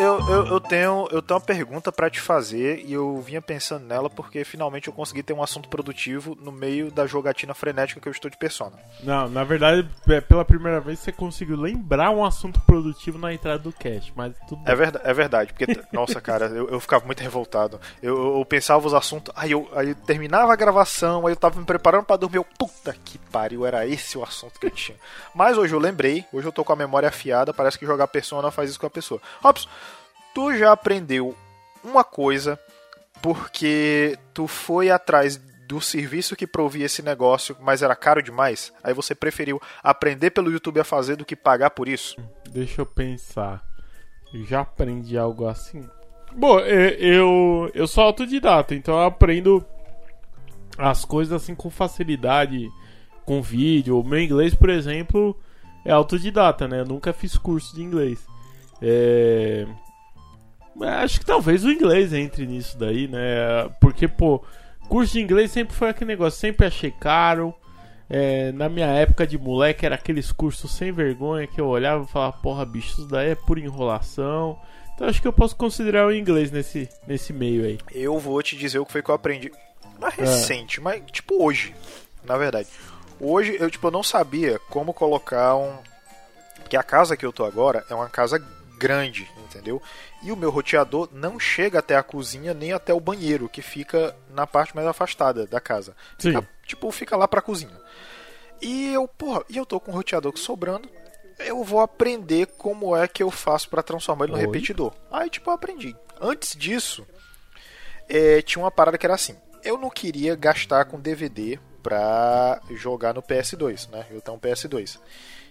eu, eu, eu, tenho, eu tenho uma pergunta para te fazer e eu vinha pensando nela porque finalmente eu consegui ter um assunto produtivo no meio da jogatina frenética que eu estou de persona. Não, na verdade, é, pela primeira vez você conseguiu lembrar um assunto produtivo na entrada do cast, mas tudo é, verdade, é verdade, porque, nossa, cara, eu, eu ficava muito revoltado. Eu, eu, pensava os assuntos, aí eu, aí eu terminava a gravação, aí eu tava me preparando para dormir, eu, puta que pariu, era esse o assunto que eu tinha. Mas hoje eu lembrei, hoje eu tô com a memória afiada, parece que jogar persona faz isso com a pessoa. Robson, tu já aprendeu uma coisa porque tu foi atrás do serviço que provia esse negócio, mas era caro demais, aí você preferiu aprender pelo YouTube a fazer do que pagar por isso? Deixa eu pensar. Já aprendi algo assim. Bom, eu, eu sou autodidata, então eu aprendo as coisas assim com facilidade, com vídeo. O meu inglês, por exemplo, é autodidata, né? Eu nunca fiz curso de inglês. É... Acho que talvez o inglês entre nisso daí, né? Porque, pô, curso de inglês sempre foi aquele negócio, sempre achei caro. É, na minha época de moleque era aqueles cursos sem vergonha que eu olhava e falava, porra, bicho, isso daí é pura enrolação. Então acho que eu posso considerar o inglês nesse, nesse meio aí. Eu vou te dizer o que foi que eu aprendi. Não é recente, é. mas tipo hoje, na verdade. Hoje eu tipo eu não sabia como colocar um que a casa que eu tô agora é uma casa grande, entendeu? E o meu roteador não chega até a cozinha nem até o banheiro, que fica na parte mais afastada da casa. Fica, tipo, fica lá pra cozinha. E eu, porra, e eu tô com o roteador sobrando. Eu vou aprender como é que eu faço para transformar ele no Oi? repetidor. Aí, tipo, eu aprendi. Antes disso, é, tinha uma parada que era assim. Eu não queria gastar com DVD pra jogar no PS2, né? Eu tenho um PS2.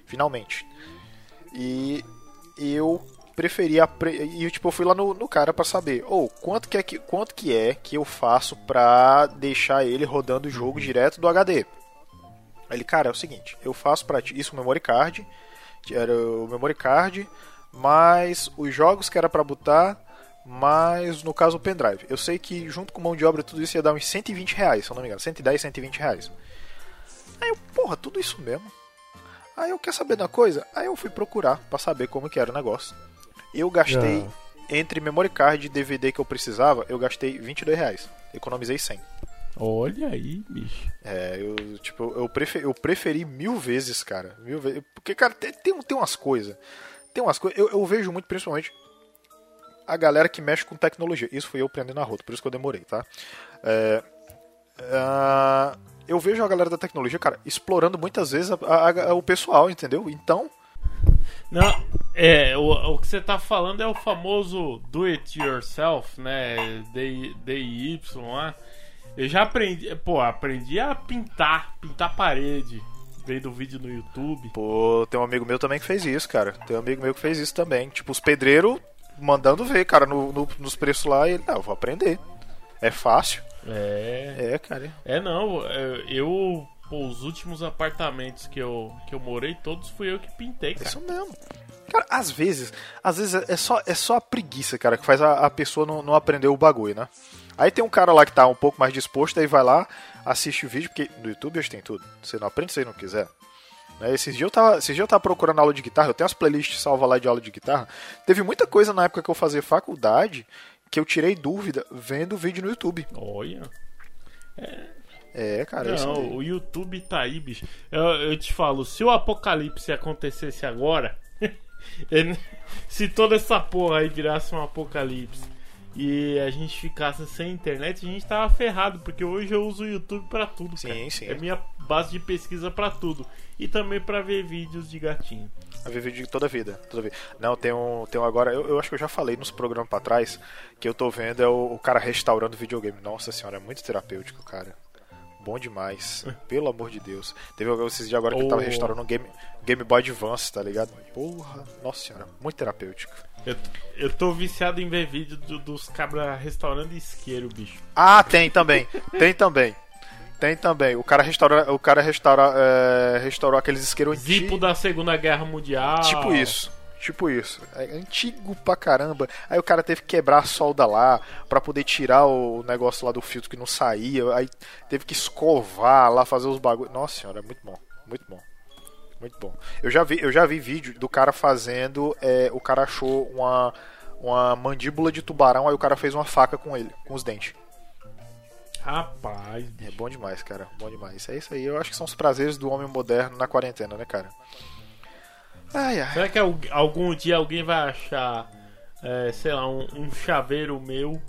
Finalmente. E eu preferia e tipo eu fui lá no, no cara para saber ou oh, quanto que é que quanto que é que eu faço para deixar ele rodando o jogo uhum. direto do HD ele cara é o seguinte eu faço para isso memory card era o memory card mais os jogos que era para botar mais no caso o pendrive eu sei que junto com mão de obra tudo isso ia dar uns 120 reais se eu não me engano 110 120 reais aí eu porra tudo isso mesmo Aí eu quer saber da coisa? Aí eu fui procurar para saber como que era o negócio. Eu gastei, ah. entre memory card e DVD que eu precisava, eu gastei 22 reais. Economizei 100. Olha aí, bicho. É, eu, tipo, eu preferi, eu preferi mil vezes, cara. Mil vezes. Porque, cara, tem, tem, umas coisas. Tem umas coisas. Eu, eu vejo muito, principalmente, a galera que mexe com tecnologia. Isso foi eu aprendendo na rota, por isso que eu demorei, tá? É, uh, eu vejo a galera da tecnologia, cara, explorando muitas vezes a, a, a, o pessoal, entendeu? Então, não, é, o, o que você tá falando é o famoso do it yourself, né? DIY lá. Eu já aprendi, pô, aprendi a pintar, pintar parede. Veio do vídeo no YouTube. Pô, tem um amigo meu também que fez isso, cara. Tem um amigo meu que fez isso também. Tipo, os pedreiros mandando ver, cara, no, no, nos preços lá. E ele, ah, eu vou aprender. É fácil. É. É, cara. É, não. Eu Pô, os últimos apartamentos que eu, que eu morei, todos fui eu que pintei, cara. Isso mesmo. Cara, às vezes, às vezes é só, é só a preguiça, cara, que faz a, a pessoa não, não aprender o bagulho, né? Aí tem um cara lá que tá um pouco mais disposto, aí vai lá, assiste o vídeo, porque no YouTube hoje tem tudo. Você não aprende se você não quiser. Né? Esses, dias eu tava, esses dias eu tava procurando aula de guitarra, eu tenho as playlists salvas lá de aula de guitarra. Teve muita coisa na época que eu fazia faculdade que eu tirei dúvida vendo vídeo no YouTube. Olha. É, é, cara. Não, o YouTube tá aí, bicho. Eu, eu te falo, se o apocalipse acontecesse agora, se toda essa porra aí virasse um apocalipse e a gente ficasse sem internet, a gente tava ferrado, porque hoje eu uso o YouTube para tudo, sim, cara. Sim. É minha base de pesquisa para tudo. E também para ver vídeos de gatinho. A ver vídeo de toda a vida, toda vida. Não, tem um, tem um agora, eu, eu acho que eu já falei nos programas para trás, que eu tô vendo é o, o cara restaurando videogame. Nossa senhora, é muito terapêutico, cara. Bom demais. Pelo amor de Deus. Teve esses dias agora que oh. eu tava restaurando um Game, Game Boy Advance, tá ligado? Porra, nossa senhora, muito terapêutico. Eu, eu tô viciado em ver vídeo do, dos cabras restaurando isqueiro, bicho. Ah, tem também. tem também. Tem também. O cara restaura, o cara restaura, é, restaurou aqueles isqueiros antigos. Tipo da Segunda Guerra Mundial. Tipo isso. Tipo isso. É antigo pra caramba. Aí o cara teve que quebrar a solda lá para poder tirar o negócio lá do filtro que não saía. Aí teve que escovar lá, fazer os bagulhos. Nossa senhora, é muito bom. Muito bom. Muito bom. Eu já vi, eu já vi vídeo do cara fazendo. É, o cara achou uma, uma mandíbula de tubarão, aí o cara fez uma faca com ele, com os dentes. Rapaz, É bom demais, cara. Bom demais. É isso aí. Eu acho que são os prazeres do homem moderno na quarentena, né, cara? Ai, ai. será que al- algum dia alguém vai achar, é, sei lá, um, um chaveiro meu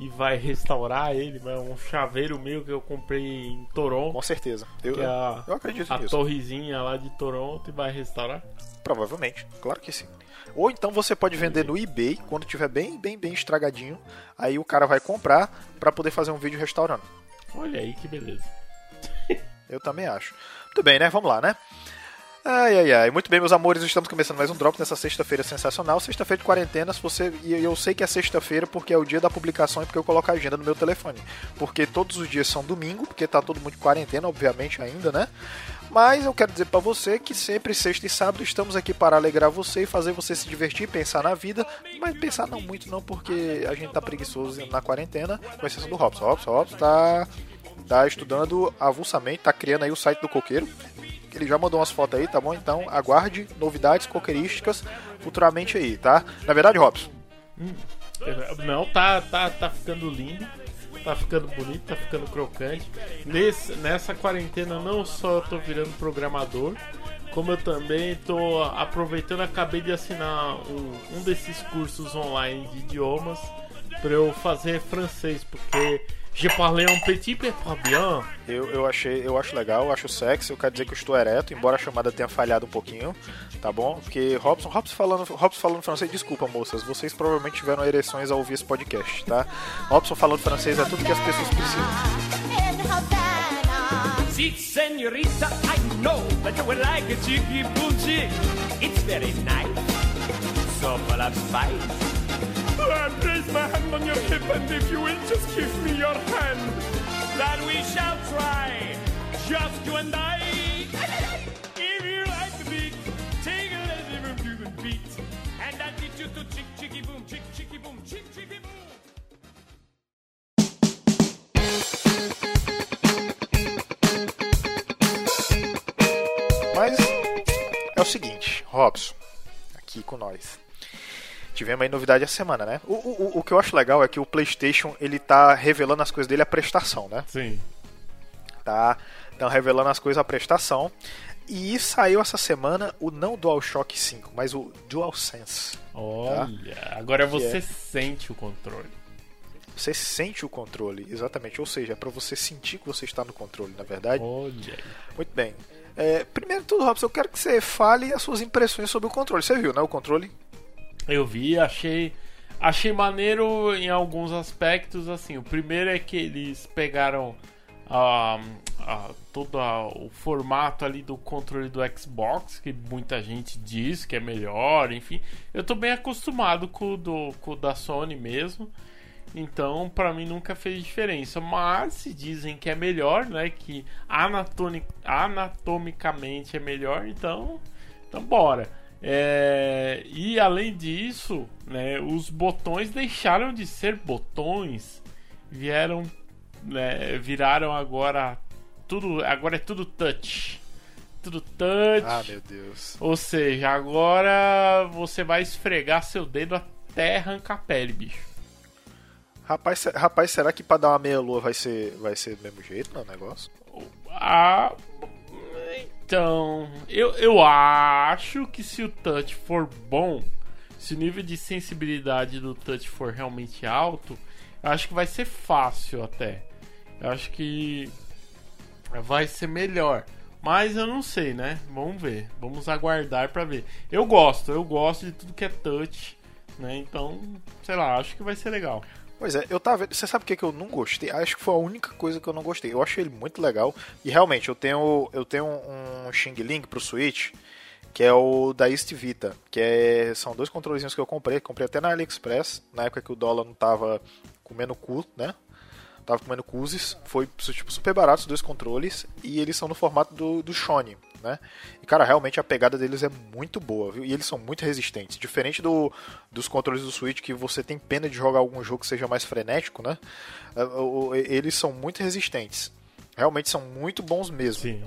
e vai restaurar ele? Mas um chaveiro meu que eu comprei em Toronto, Com certeza. Eu, é a, eu acredito a nisso. torrezinha lá de Toronto e vai restaurar? Provavelmente. Claro que sim. Ou então você pode vender no eBay quando tiver bem, bem, bem estragadinho. Aí o cara vai comprar pra poder fazer um vídeo restaurando. Olha aí que beleza. Eu também acho. Muito bem, né? Vamos lá, né? Ai, ai, ai. Muito bem, meus amores, estamos começando mais um Drop nessa sexta-feira sensacional. Sexta-feira de quarentena, se você. E eu sei que é sexta-feira porque é o dia da publicação e porque eu coloco a agenda no meu telefone. Porque todos os dias são domingo, porque tá todo mundo de quarentena, obviamente, ainda, né? Mas eu quero dizer pra você que sempre sexta e sábado estamos aqui para alegrar você e fazer você se divertir, pensar na vida, mas pensar não muito não, porque a gente tá preguiçoso na quarentena, com exceção do Robson. Robson, Robson tá tá estudando avulsamente, tá criando aí o site do coqueiro. Ele já mandou umas fotos aí, tá bom? Então aguarde novidades coqueirísticas futuramente aí, tá? Na verdade, Robson, Não, tá, tá, tá ficando lindo, tá ficando bonito, tá ficando crocante. Nesse, nessa quarentena não só tô virando programador, como eu também tô aproveitando, acabei de assinar um, um desses cursos online de idiomas para eu fazer francês, porque je parle un petit peu bien. eu, eu achei, eu acho legal, eu acho sexy, eu quero dizer que eu estou ereto, embora a chamada tenha falhado um pouquinho, tá bom? Porque Robson, Robson falando, Robson falando francês, desculpa moças, vocês provavelmente tiveram ereções ao ouvir esse podcast, tá? Robson falando francês é tudo que as pessoas precisam. senorita, I know that you will like a cheeky. It's very nice, so full of spice. I place my hand on your hip, and if you will just give me your hand, that we shall try, just you and I. If you like the beat, take a little the beat, and I'll teach you to chick chicky boom, chick chicky boom, chick chicky boom. Mas é o seguinte, Robson, aqui com nós. Tivemos aí novidade essa semana, né? O, o, o que eu acho legal é que o PlayStation ele tá revelando as coisas dele a prestação, né? Sim. Tá, então revelando as coisas a prestação. E saiu essa semana o não DualShock 5, mas o DualSense. Olha, agora você é. sente o controle. Você sente o controle, exatamente. Ou seja, é pra você sentir que você está no controle, na verdade. Olha. Muito bem. É, primeiro de tudo, Robson, eu quero que você fale as suas impressões sobre o controle. Você viu, né? O controle? Eu vi, achei achei maneiro em alguns aspectos assim. O primeiro é que eles pegaram todo o formato ali do controle do Xbox, que muita gente diz que é melhor, enfim. Eu tô bem acostumado com o do com o da Sony mesmo. Então, pra mim nunca fez diferença. Mas se dizem que é melhor, né? Que anatoni- anatomicamente é melhor, então, então bora. É, e além disso, né, os botões deixaram de ser botões, vieram, né, viraram agora tudo, agora é tudo touch, tudo touch. Ah, meu Deus. Ou seja, agora você vai esfregar seu dedo até arrancar a pele, bicho. Rapaz, rapaz, será que pra dar uma meia lua vai ser, vai ser do mesmo jeito no negócio? Ah, então, eu, eu acho que se o touch for bom, se o nível de sensibilidade do touch for realmente alto, eu acho que vai ser fácil até. Eu acho que vai ser melhor. Mas eu não sei, né? Vamos ver. Vamos aguardar pra ver. Eu gosto, eu gosto de tudo que é touch, né? Então, sei lá, acho que vai ser legal. Pois é, eu tava. Você sabe o que, que eu não gostei? Acho que foi a única coisa que eu não gostei. Eu achei ele muito legal. E realmente, eu tenho, eu tenho um Xing Ling pro Switch, que é o da East Vita. Que é, são dois controlezinhos que eu comprei. Comprei até na AliExpress, na época que o dólar não tava comendo cu, né? Tava comendo cuzes. Foi tipo, super barato os dois controles. E eles são no formato do, do Shone. Né? E cara, realmente a pegada deles é muito boa, viu? E eles são muito resistentes. Diferente do, dos controles do Switch, que você tem pena de jogar algum jogo que seja mais frenético, né? É, Eles são muito resistentes. Realmente são muito bons mesmo. Sim.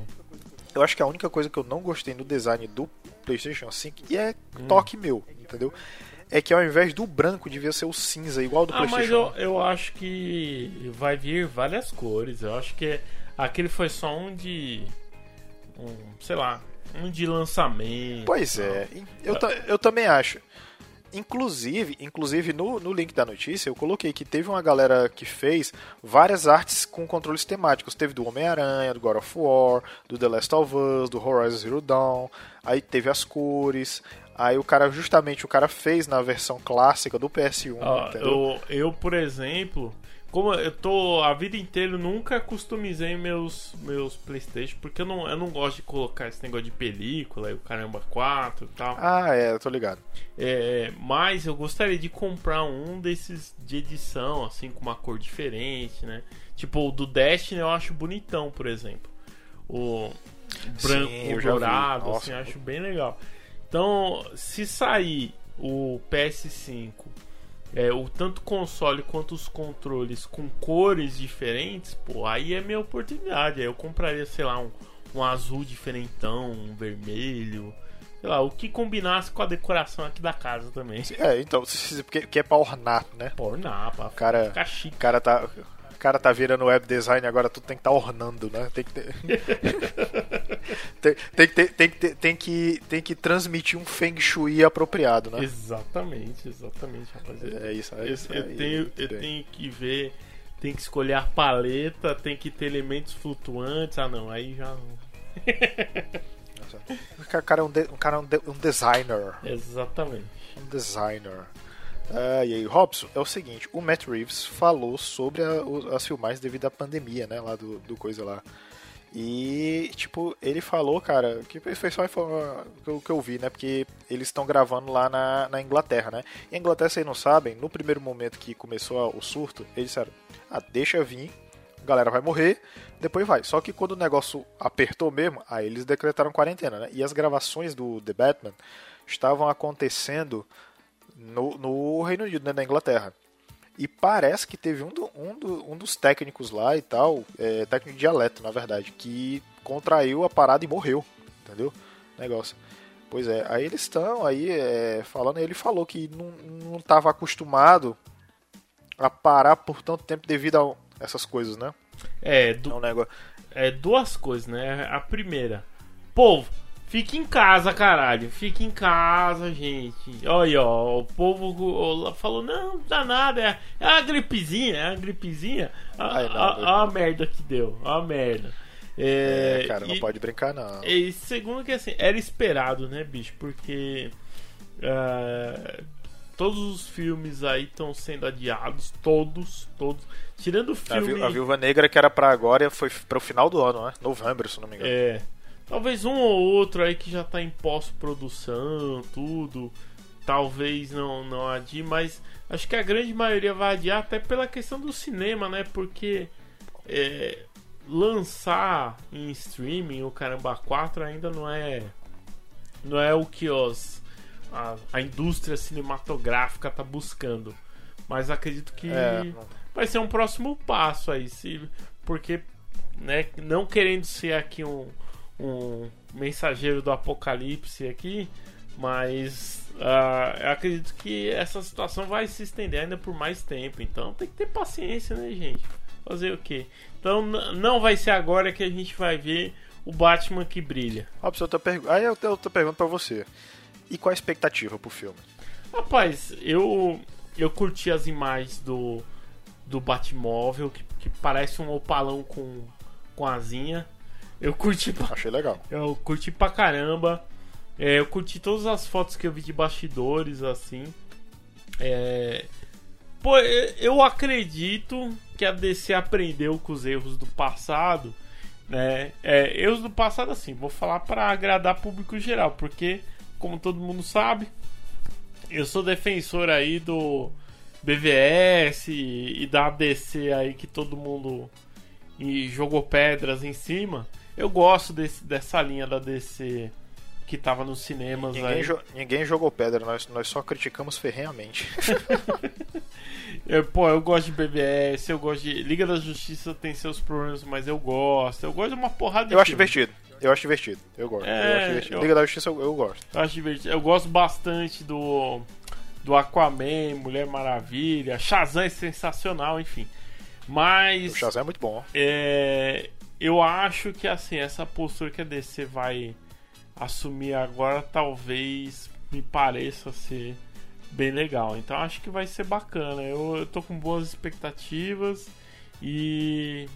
Eu acho que a única coisa que eu não gostei no design do PlayStation 5 e é toque meu, entendeu? É que ao invés do branco devia ser o cinza, igual do Ah, mas PlayStation. eu, eu acho que vai vir várias cores. Eu acho que aquele foi só um de. Um, sei lá, um de lançamento. Pois é, eu, eu também acho. Inclusive, inclusive no, no link da notícia eu coloquei que teve uma galera que fez várias artes com controles temáticos. Teve do Homem-Aranha, do God of War, do The Last of Us, do Horizon Zero Dawn. Aí teve as cores. Aí o cara, justamente, o cara fez na versão clássica do PS1, Ó, entendeu? eu, eu, por exemplo, como eu tô a vida inteira, eu nunca customizei meus, meus Playstation, porque eu não, eu não gosto de colocar esse negócio de película e o caramba 4 e tal. Ah, é, eu tô ligado. É, mas eu gostaria de comprar um desses de edição, assim, com uma cor diferente, né? Tipo, o do Destiny eu acho bonitão, por exemplo. O branco Sim, dourado, assim, eu acho bem legal. Então, se sair o PS5, é, o tanto console quanto os controles com cores diferentes, pô, aí é minha oportunidade. Aí eu compraria, sei lá, um, um azul diferentão, um vermelho, sei lá, o que combinasse com a decoração aqui da casa também. É, então, porque, porque é pra ornar, né? Pô, não, pra cara- ficar chique. O cara tá. Cara tá virando web design agora, tudo tem que estar ornando, né? Tem que ter. tem, tem tem que ter- tem que tem que transmitir um feng shui apropriado, né? Exatamente, exatamente, rapaziada. É isso, é Eu, isso. eu aí, tenho, eu tenho que ver, tem que escolher a paleta, tem que ter elementos flutuantes. Ah, não, aí já. O cara é um, de- um cara é um, de- um designer. Exatamente. Um designer. Ah, e aí, Robson, é o seguinte, o Matt Reeves falou sobre a- o- as filmagens devido à pandemia, né, lá do, do coisa lá. E, tipo, ele falou, cara, que foi só informa- que eu, vi, né, porque eles estão gravando lá na, na Inglaterra, né. E a Inglaterra, vocês não sabem, no primeiro momento que começou o surto, eles disseram, ah, deixa vir, a galera vai morrer, depois vai. Só que quando o negócio apertou mesmo, aí eles decretaram quarentena, né. E as gravações do The Batman estavam acontecendo no, no Reino Unido, né, na Inglaterra. E parece que teve um, do- um, do- um dos técnicos lá e tal, é, técnico de dialeto, na verdade, que contraiu a parada e morreu, entendeu? Negócio. Pois é, aí eles estão aí é, falando, ele falou que não estava acostumado a parar por tanto tempo devido a essas coisas, né? É, É du- um negócio. é duas coisas, né? A primeira, povo, fique em casa, caralho. Fique em casa, gente. Olha aí, ó. O povo falou: não, não dá nada. É, é uma gripezinha, é uma gripezinha. A, Ai, não, a- merda que deu. A merda. É, É, cara, não e- pode brincar, não. E segundo que assim, era esperado, né, bicho? Porque ah, todos os filmes aí estão sendo adiados, todos, todos. Tirando o A, filme. A Viúva Negra que era pra agora foi para o final do ano, né? Novembro, se não me engano. É. Talvez um ou outro aí que já tá em pós-produção, tudo. Talvez não, não adie, mas acho que a grande maioria vai adiar até pela questão do cinema, né? Porque é, lançar em streaming o Caramba 4 ainda não é. Não é o que os, a, a indústria cinematográfica tá buscando. Mas acredito que É, vai ser um próximo passo aí, se, porque né, não querendo ser aqui um, um mensageiro do apocalipse aqui, mas ah, eu acredito que essa situação vai se estender ainda por mais tempo, então tem que ter paciência, né, gente? Fazer o quê? Então não vai ser agora que a gente vai ver o Batman que brilha. Robson, outra pergu- Aí eu tenho outra pergunta pra você. E qual a expectativa pro filme? Rapaz, eu eu curti as imagens do do Batmóvel que, que parece um opalão com com asinha. Eu curti pra, Achei legal. eu curti pra caramba. É, eu curti todas as fotos que eu vi de bastidores assim. É, pô, eu- acredito que a DC aprendeu com os erros do passado, né? É, erros do passado assim, vou falar pra agradar público geral, porque como todo mundo sabe, eu sou defensor aí do BVS e, e da DC aí que todo mundo jogou pedras em cima. Eu gosto desse, dessa linha da DC que tava nos cinemas Ninguém, aí. jo- ninguém jogou pedra, nós, nós só criticamos ferrenhamente. Eu, pô, eu gosto de BVS, eu gosto de. Liga da Justiça tem seus problemas, mas eu gosto. Eu gosto de uma porrada de Eu acho filme. divertido. Eu acho divertido. Eu gosto. É, eu acho divertido. eu- Liga da Justiça eu, eu gosto. Eu acho divertido. Eu gosto bastante do. do Aquaman, Mulher Maravilha, Shazam é sensacional, enfim. Mas O Shazam é muito bom. é, eu acho que assim, essa postura que a DC vai assumir agora talvez me pareça ser bem legal. Então acho que vai ser bacana. Eu, eu tô com boas expectativas e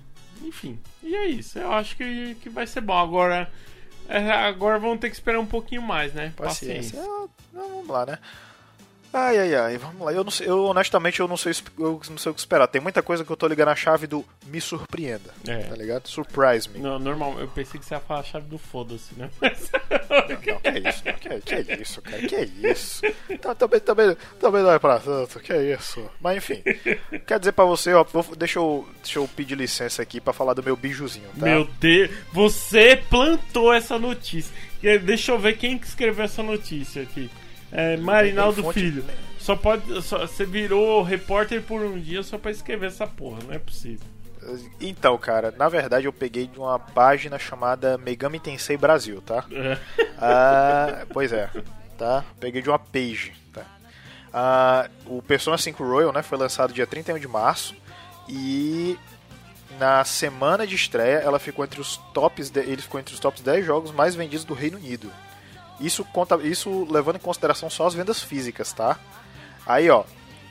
enfim, e é isso. Eu acho que, que vai ser bom. Agora é, agora vamos ter que esperar um pouquinho mais, né? Paciência. Ah, não, vamos lá, né? Ai, ai, ai, vamos lá. Eu, não sei, eu honestamente eu não, sei, eu não sei o que esperar. Tem muita coisa que eu tô ligando a chave do me surpreenda. É. Tá ligado? Surprise me. Não, normal, eu pensei que você ia falar a chave do foda-se, né? Não, que é isso, não, que, que é isso, cara, que é isso. Tá, também, também, também não é pra tanto, que é isso. Mas enfim, quer dizer pra você, ó, vou- deixa, eu, deixa eu pedir licença aqui pra falar do meu bijuzinho, tá? Meu Deus, você plantou essa notícia. Deixa eu ver quem que escreveu essa notícia aqui. É, Marinaldo fonte- Filho. Só pode. Só, você virou repórter por um dia só pra escrever essa porra, não é possível. Então, cara, na verdade eu peguei de uma página chamada Megami Tensei Brasil, tá? É. Ah, pois é, tá? Peguei de uma page, tá? Ah, o Persona 5 Royal, né, foi lançado dia 31 de março e na semana de estreia ela ficou entre os tops, de- ele ficou entre os tops 10 jogos mais vendidos do Reino Unido. Isso conta, isso levando em consideração só as vendas físicas, tá? Aí, ó,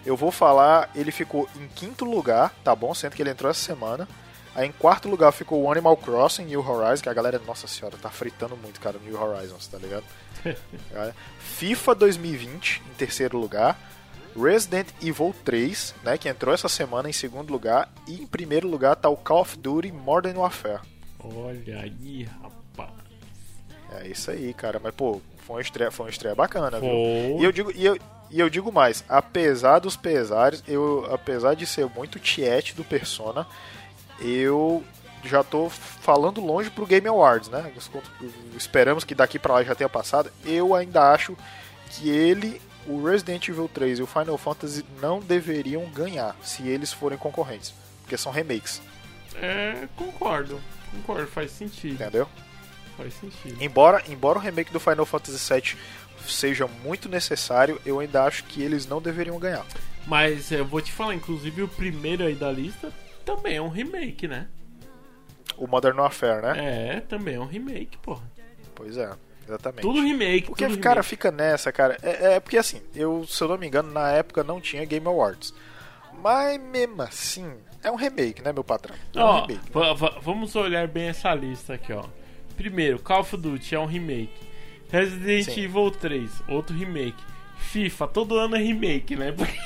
eu vou falar, ele ficou em quinto lugar, tá bom? Sendo que ele entrou essa semana. Aí em quarto lugar ficou o Animal Crossing New Horizons, que a galera, nossa senhora, tá fritando muito, cara, New Horizons, tá ligado? FIFA 2020 em terceiro lugar. Resident Evil 3, né, que entrou essa semana em segundo lugar. E em primeiro lugar tá o Call of Duty Modern Warfare. Olha aí, rapaz. É isso aí, cara. Mas, pô, foi uma estreia, foi uma estreia bacana, viu? Foi. E eu digo, e eu, e eu digo mais, apesar dos pesares, eu, apesar de ser muito tiete do Persona, eu já tô falando longe pro Game Awards, né? Esperamos que daqui pra lá já tenha passado. Eu ainda acho que ele, o Resident Evil 3 e o Final Fantasy não deveriam ganhar se eles forem concorrentes, porque são remakes, É, concordo. Concordo, faz sentido. entendeu? Faz sentido. Embora, embora o remake do Final Fantasy VII seja muito necessário, eu ainda acho que eles não deveriam ganhar. Mas eu vou te falar, inclusive o primeiro aí da lista também é um remake, né? O Modern Warfare, né? É, também é um remake, porra. Pois é, exatamente. Tudo remake, Porque, tudo cara, remake. fica nessa, cara. É, é porque assim, eu, se eu não me engano, na época não tinha Game Awards. Mas mesmo assim, é um remake, né, meu patrão? É um Ó, remake. va- vamos olhar bem essa lista aqui, ó. Primeiro, Call of Duty é um remake. Resident Sim. Evil 3, outro remake. FIFA, todo ano é remake, né? Porque-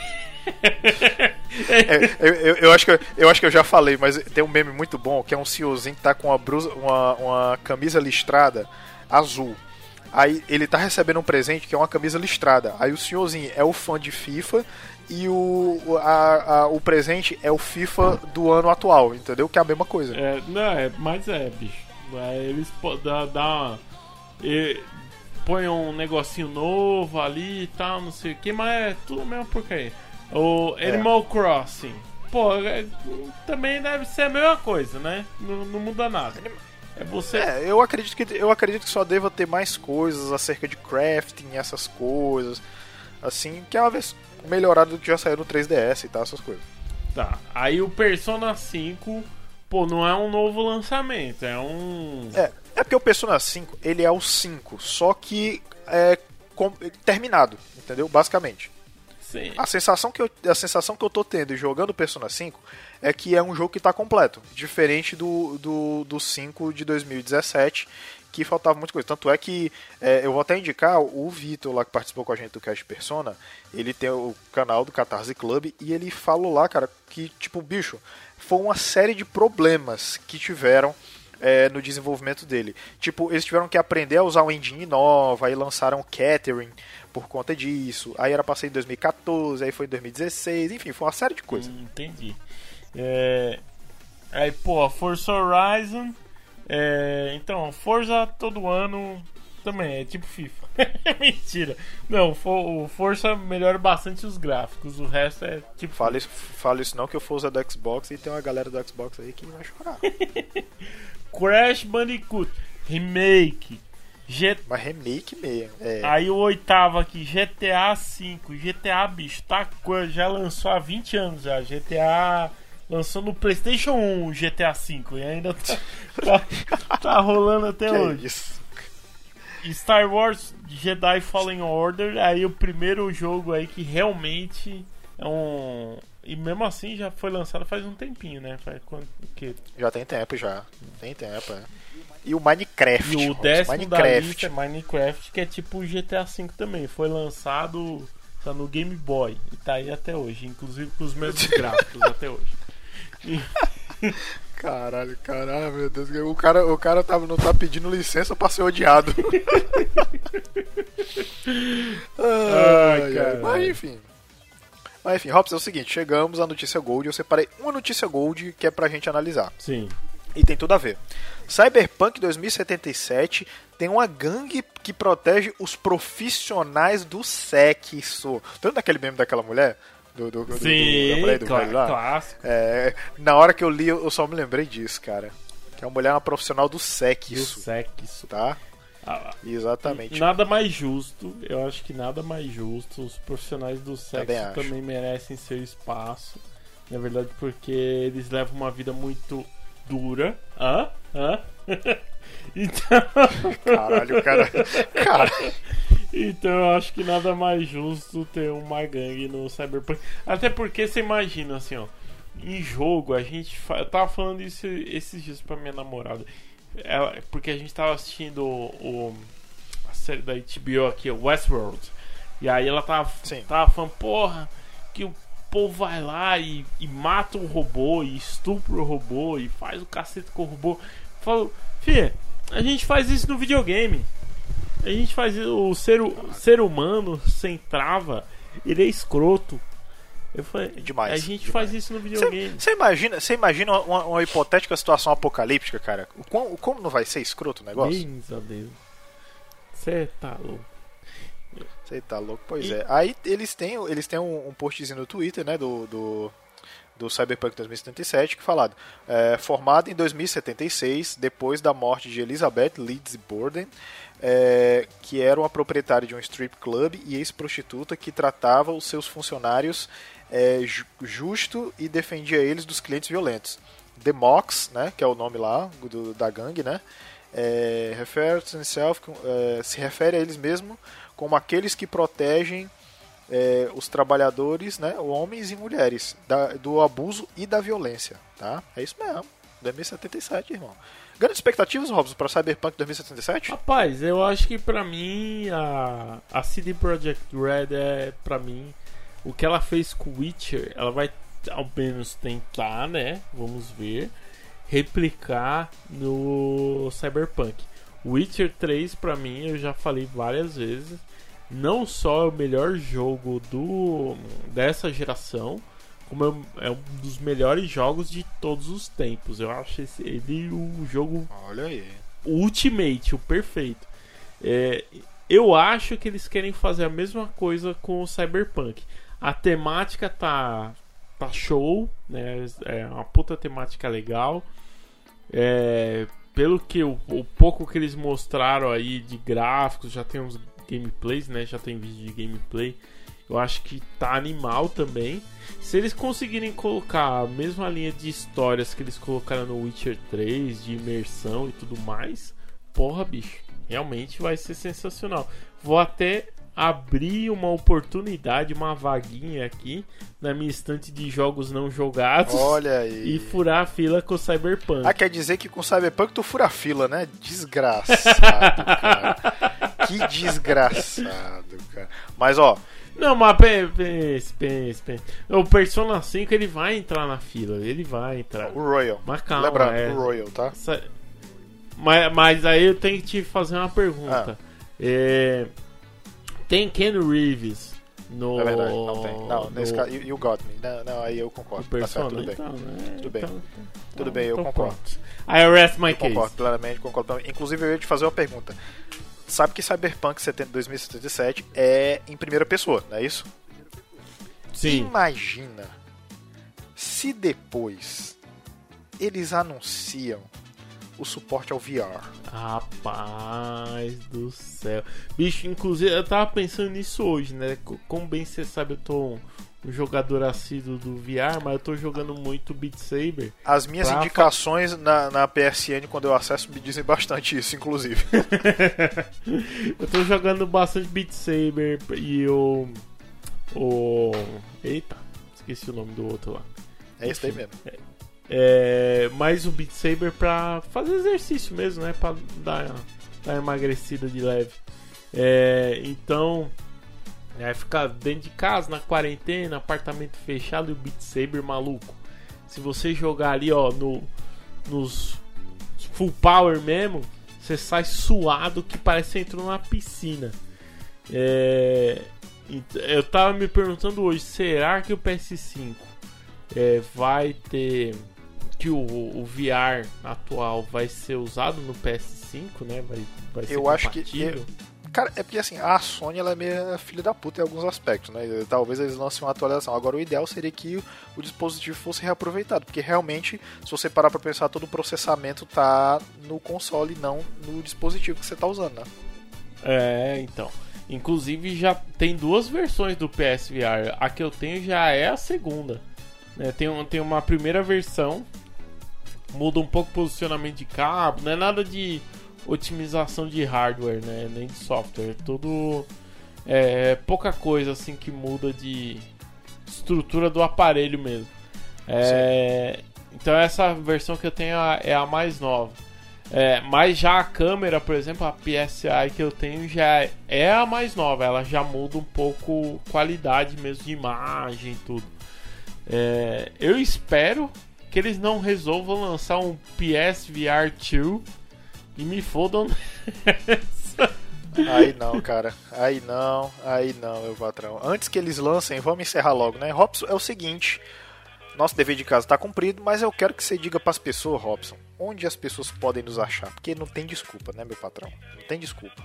É, eu, eu, eu acho que, eu, eu acho que eu já falei, mas tem um meme muito bom que é um senhorzinho que tá com uma, brusa, uma, uma camisa listrada azul. Aí ele tá recebendo um presente que é uma camisa listrada. Aí o senhorzinho é o fã de FIFA e o, o- a, a- o presente é o FIFA do ano atual, entendeu? Que é a mesma coisa. É, não, é, mas é, bicho. É, eles dá, dá e- põe um negocinho novo ali e tal, não sei o que, mas é tudo a mesma porcaria. O Animal Crossing. Pô, é- também deve ser a mesma coisa, né? Não, não muda nada. É você. É, eu acredito que eu acredito que só deva ter mais coisas acerca de crafting, essas coisas, assim, que é uma vez melhorado do que já saiu no 3DS e tal, essas coisas. Tá. Aí o Persona 5, pô, não é um novo lançamento, é um. É, é porque o Persona 5, ele é o 5, só que é com- terminado, entendeu? Basicamente. Sim. A sensação que eu, a sensação que eu tô tendo jogando o Persona 5 é que é um jogo que tá completo, diferente do, do, do 5 de 2017, que faltava muita coisa. Tanto é que é, eu vou até indicar o Vitor lá que participou com a gente do Cast Persona, ele tem o canal do Catarse Club e ele falou lá, cara, que tipo, bicho, foi uma série de problemas que tiveram é, no desenvolvimento dele. Tipo, eles tiveram que aprender a usar uma engine nova, aí lançaram Catherine por conta disso. Aí era pra ser em 2014, aí foi em 2016, enfim, foi uma série de coisas. Hum, entendi. É... Aí, pô, Forza Horizon. É... Então, Forza todo ano também é tipo FIFA. Mentira. Não, fo- o Forza melhora bastante os gráficos, o resto é tipo. Fala isso, fala isso não que eu fosse do Xbox e tem uma galera do Xbox aí que vai chorar. Crash Bandicoot Remake. G- Mas remake mesmo. É. Aí o oitavo aqui, GTA V. GTA, bicho, tá já lançou há 20 anos já. GTA lançou no PlayStation 1 o GTA V e ainda tá, tá, tá rolando até que é hoje. isso? Star Wars Jedi Fallen Order, aí o primeiro jogo aí que realmente é um. E mesmo assim já foi lançado faz um tempinho, né? Faz quanto, o quê? Já tem tempo já. Tem tempo, é. E o Minecraft. E o décimo da Minecraft. lista é Minecraft, que é tipo o GTA V também. Foi lançado tá no Game Boy e tá aí até hoje, inclusive com os mesmos gráficos até hoje. Caralho, caralho, meu Deus. O cara, o cara tava, não tá pedindo licença pra ser odiado. ai, ai, caralho. Mas enfim. Mas enfim, Robson, é o seguinte, chegamos à notícia Gold. Eu separei uma notícia Gold que é pra gente analisar. Sim. E tem tudo a ver. Cyberpunk 2077 tem uma gangue que protege os profissionais do sexo. Tanto daquele meme daquela mulher? Do, do, do- do- Sim, do cla- velho lá? clássico. É, na hora que eu li, eu só me lembrei disso, cara. Que a mulher é uma profissional do Do sexo, sexo. tá? Ah, Exatamente. Nada mais justo, eu acho que nada mais justo. Os profissionais do sexo Também também merecem seu espaço. Na verdade, porque eles levam uma vida muito dura. Hã? Hã? então, Caralho, cara. Cara, então eu acho que nada mais justo ter uma gangue no Cyberpunk. Até porque você imagina assim, ó. Em jogo, a gente. Fa... Eu tava falando isso esses dias pra minha namorada. Ela- Porque a gente tava assistindo o, a série da HBO aqui, Westworld. E aí ela tava, Sim. tava falando, porra, que o povo vai lá e, e mata o robô, e estupra o robô, e faz o cacete com o robô. Falou, filha, a gente faz isso no videogame. A gente faz o ser, o ser humano sem trava, ele é escroto. Eu falei, Demais, a gente demais. faz isso no videogame. você imagina, você imagina uma, uma hipotética situação apocalíptica, cara? O quão- como não vai ser escroto o negócio? Benza Deus. Você tá louco. Você tá louco? Pois E- é. Aí eles têm, eles têm um, um postzinho no Twitter, né, do, do, do Cyberpunk 2077, que falado, é, em 2076, depois da morte de Elizabeth Leeds Borden, é, que era uma proprietária de um strip club e ex-prostituta que tratava os seus funcionários é, ju- justo e defendia eles dos clientes violentos. The Mox, né, que é o nome lá do- da gangue, né, é, himself, é, se refere a eles mesmos como aqueles que protegem é, os trabalhadores, né, homens e mulheres, da- do abuso e da violência, tá? É isso mesmo. 2077, irmão. Grandes expectativas, Robson, para Cyberpunk 2077? Rapaz, eu acho que pra mim a, a CD Projekt Red é pra mim o que ela fez com Witcher, ela vai ao menos tentar, né? Vamos ver replicar no Cyberpunk. Witcher 3 pra mim, eu já falei várias vezes, não só é o melhor jogo do dessa geração, como é um- é um dos melhores jogos de todos os tempos. Eu acho esse, ele o jogo Olha aí. o Ultimate, o perfeito. É, eu acho que eles querem fazer a mesma coisa com o Cyberpunk. A temática tá, tá show, né? É uma puta temática legal. É, pelo que o, o pouco que eles mostraram aí de gráficos, já tem uns gameplays, né? Já tem vídeo de gameplay. Eu acho que tá animal também. Se eles conseguirem colocar a mesma linha de histórias que eles colocaram no Witcher 3, de imersão e tudo mais, porra, bicho, realmente vai ser sensacional. Vou até abrir uma oportunidade, uma vaguinha aqui na minha estante de jogos não jogados Olha aí. e furar a fila com o Cyberpunk. Ah, quer dizer que com Cyberpunk tu fura a fila, né? Desgraçado, cara. Que desgraçado, cara. Mas, ó, Não, mas pe- pense, pense, pense. O Persona 5 ele vai entrar na fila, ele vai entrar. o Royal. Mas calma, Lembrando, é. o Royal, tá? Sa- Mas, mas aí eu tenho que te fazer uma pergunta. Ah. É, Tem Ken Reeves no. É verdade, não tem. Não, nesse no- caso, you, you got me. Não, não, aí eu concordo. Tá Persona, certo, tudo bem. então, né? Tudo bem. Então- Tudo então- bem, eu então concordo. pronto. I arrest my case. Concordo plenamente, concordo. Inclusive, eu ia te fazer uma pergunta. Sabe que Cyberpunk 70 2077 é em primeira pessoa, não é isso? Sim. Imagina se depois eles anunciam o suporte ao VR. Rapaz do céu. Bicho, inclusive eu tava pensando nisso hoje, né? Co- Como bem você sabe, eu tô jogador assíduo do VR, mas eu tô jogando muito Beat Saber. As minhas indicações na, na PSN, quando eu acesso, me dizem bastante isso, inclusive. Eu tô jogando bastante Beat Saber e o. O. Eita, esqueci o nome do outro lá. É isso aí mesmo. É, mais o Beat Saber pra fazer exercício mesmo, né? Pra dar, dar emagrecida de leve. É, então, é, ficar dentro de casa, na quarentena, apartamento fechado e o Beat Saber maluco. Se você jogar ali, ó, no, nos full power mesmo, você sai suado que parece que entrou numa piscina. É, eu tava me perguntando hoje, será que o PS5 é, vai ter que o, o VR atual vai ser usado no PS5, né? Vai, vai ser Eu acho que- compatível. Cara, é porque assim, a Sony ela é meio filha da puta em alguns aspectos, né? Talvez eles lancem uma atualização. Agora, o ideal seria que o, dispositivo fosse reaproveitado, porque realmente, se você parar pra pensar, todo o processamento tá no console e não no dispositivo que você tá usando, né? É, então. Inclusive já tem duas versões do PSVR. A que eu tenho já é a segunda. Né? Tem, um- tem uma primeira versão, muda um pouco o posicionamento de cabo, não é nada de otimização de hardware, né? Nem de software. É tudo é, pouca coisa assim que muda de estrutura do aparelho mesmo. É, então essa versão que eu tenho é a- é a mais nova. É, mas já a câmera, por exemplo, a PSI que eu tenho já é a mais nova. Ela já muda um pouco qualidade mesmo de imagem e tudo. É, eu espero que eles não resolvam lançar um PSVR 2 e me fodam nessa. Aí não, cara. Aí não, aí não, meu patrão. Antes que eles lancem, vamos encerrar logo, né? Robson, é o seguinte. Nosso dever de casa tá cumprido, mas eu quero que você diga pras pessoas, Robson, onde as pessoas podem nos achar. Porque não tem desculpa, né, meu patrão? Não tem desculpa.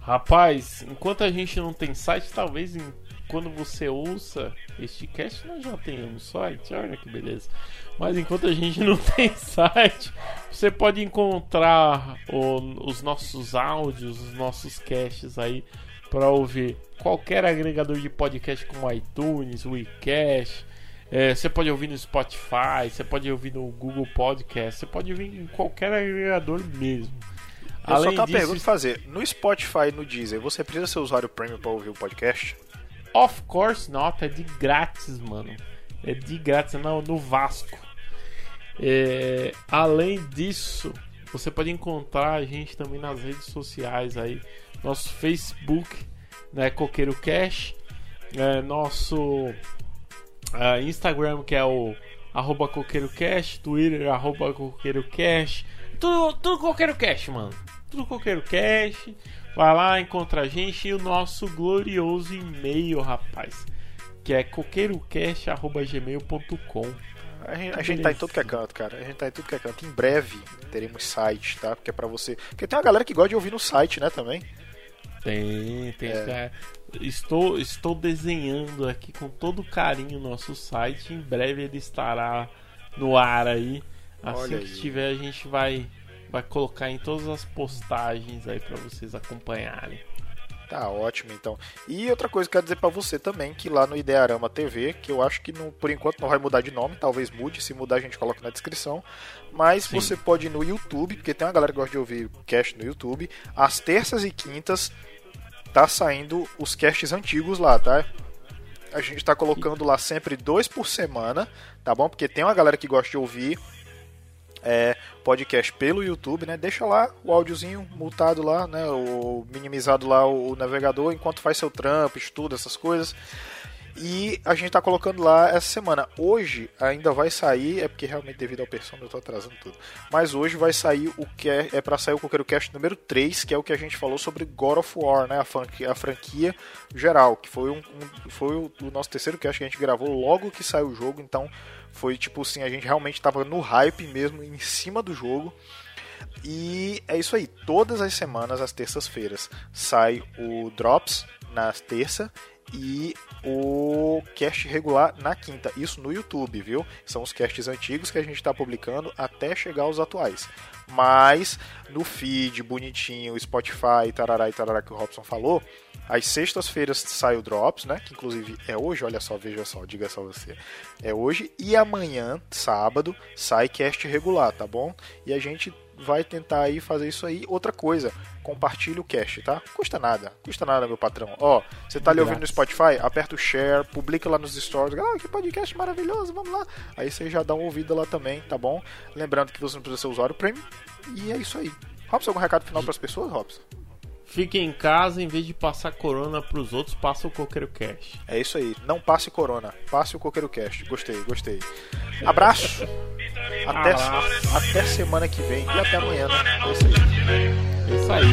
Rapaz, enquanto a gente não tem site, talvez em- quando você ouça este cast nós já tenhamos site, olha que beleza. Mas enquanto a gente não tem site, você pode encontrar o- os nossos áudios, os nossos casts aí para ouvir qualquer agregador de podcast como iTunes, WeCast. É, você pode ouvir no Spotify, você pode ouvir no Google Podcast, você pode ouvir em qualquer agregador mesmo. Eu só tenho uma pergunta fazer. No Spotify e no Deezer, você precisa ser usuário premium pra ouvir o podcast? Of course not, é de grátis, mano. É de grátis, não, no Vasco. É, além disso, você pode encontrar a gente também nas redes sociais aí. Nosso Facebook, né, Coqueiro Cash. É, nosso ah, Instagram, que é o arroba Coqueiro Cash. Twitter, arroba Coqueiro Cash. Tudo, tudo Coqueiro Cash, mano. Tudo Coqueiro Cash. Vai lá, encontra a gente e o nosso glorioso e-mail, rapaz. Que é coqueirocast.gmail.com. A gente, a gente tá em tudo que é canto, cara. A gente tá em tudo que é canto. Em breve teremos site, tá? Porque é pra você. Porque tem uma galera que gosta de ouvir no site, né, também. Tem, tem. É. cara. Estou, estou desenhando aqui com todo carinho o nosso site. Em breve ele estará no ar aí. Assim Olha que aí. tiver, a gente vai, vai colocar em todas as postagens aí pra vocês acompanharem. Tá ótimo, então. E outra coisa que eu quero dizer pra você também, que lá no Idearama TV, que eu acho que não- por enquanto não vai mudar de nome, talvez mude, se mudar a gente coloca na descrição. Mas Sim. você pode ir no YouTube, porque tem uma galera que gosta de ouvir cast no YouTube. Às terças e quintas tá saindo os casts antigos lá, tá? A gente tá colocando lá sempre dois por semana, tá bom? Porque tem uma galera que gosta de ouvir é, podcast pelo YouTube, né? Deixa lá o áudiozinho multado lá, né? O minimizado lá o, navegador enquanto faz seu trampo, estuda essas coisas. E a gente tá colocando lá essa semana. Hoje ainda vai sair, é porque realmente devido ao persona eu tô atrasando tudo. Mas hoje vai sair o que é, é para sair o Coqueiro Cast número 3, que é o que a gente falou sobre God of War, né? A franquia, a franquia geral, que foi, um, um- foi o, o nosso terceiro cast que a gente gravou logo que saiu o jogo, então foi tipo assim, a gente realmente tava no hype mesmo, em cima do jogo. E é isso aí, todas as semanas, às terças-feiras, sai o Drops na terça e o cast regular na quinta. Isso no YouTube, viu? São os casts antigos que a gente está publicando até chegar aos atuais. Mas no feed bonitinho, Spotify, tarará e tarará que o Robson falou, às sextas-feiras sai o Drops, né? Que inclusive é hoje, olha só, veja só, diga só você. É hoje e amanhã, sábado, sai cast regular, tá bom? E a gente vai tentar aí fazer isso aí. Outra coisa, compartilhe o cast, tá? Custa nada, custa nada, meu patrão. Ó, você tá ali ouvindo no Spotify, aperta o share, publica lá nos stories. Ah, que podcast maravilhoso, vamos lá. Aí você já dá uma ouvida lá também, tá bom? Lembrando que você não precisa ser usuário premium. E é isso aí. Robson, algum recado final para as pessoas, Robson? Fique em casa, em vez de passar corona pros outros, passa o Coqueiro Cast. É isso aí. Não passe corona, passe o Coqueiro Cast. Gostei, gostei. Abraço. até, até semana que vem e até amanhã. Né? É isso aí. É isso aí.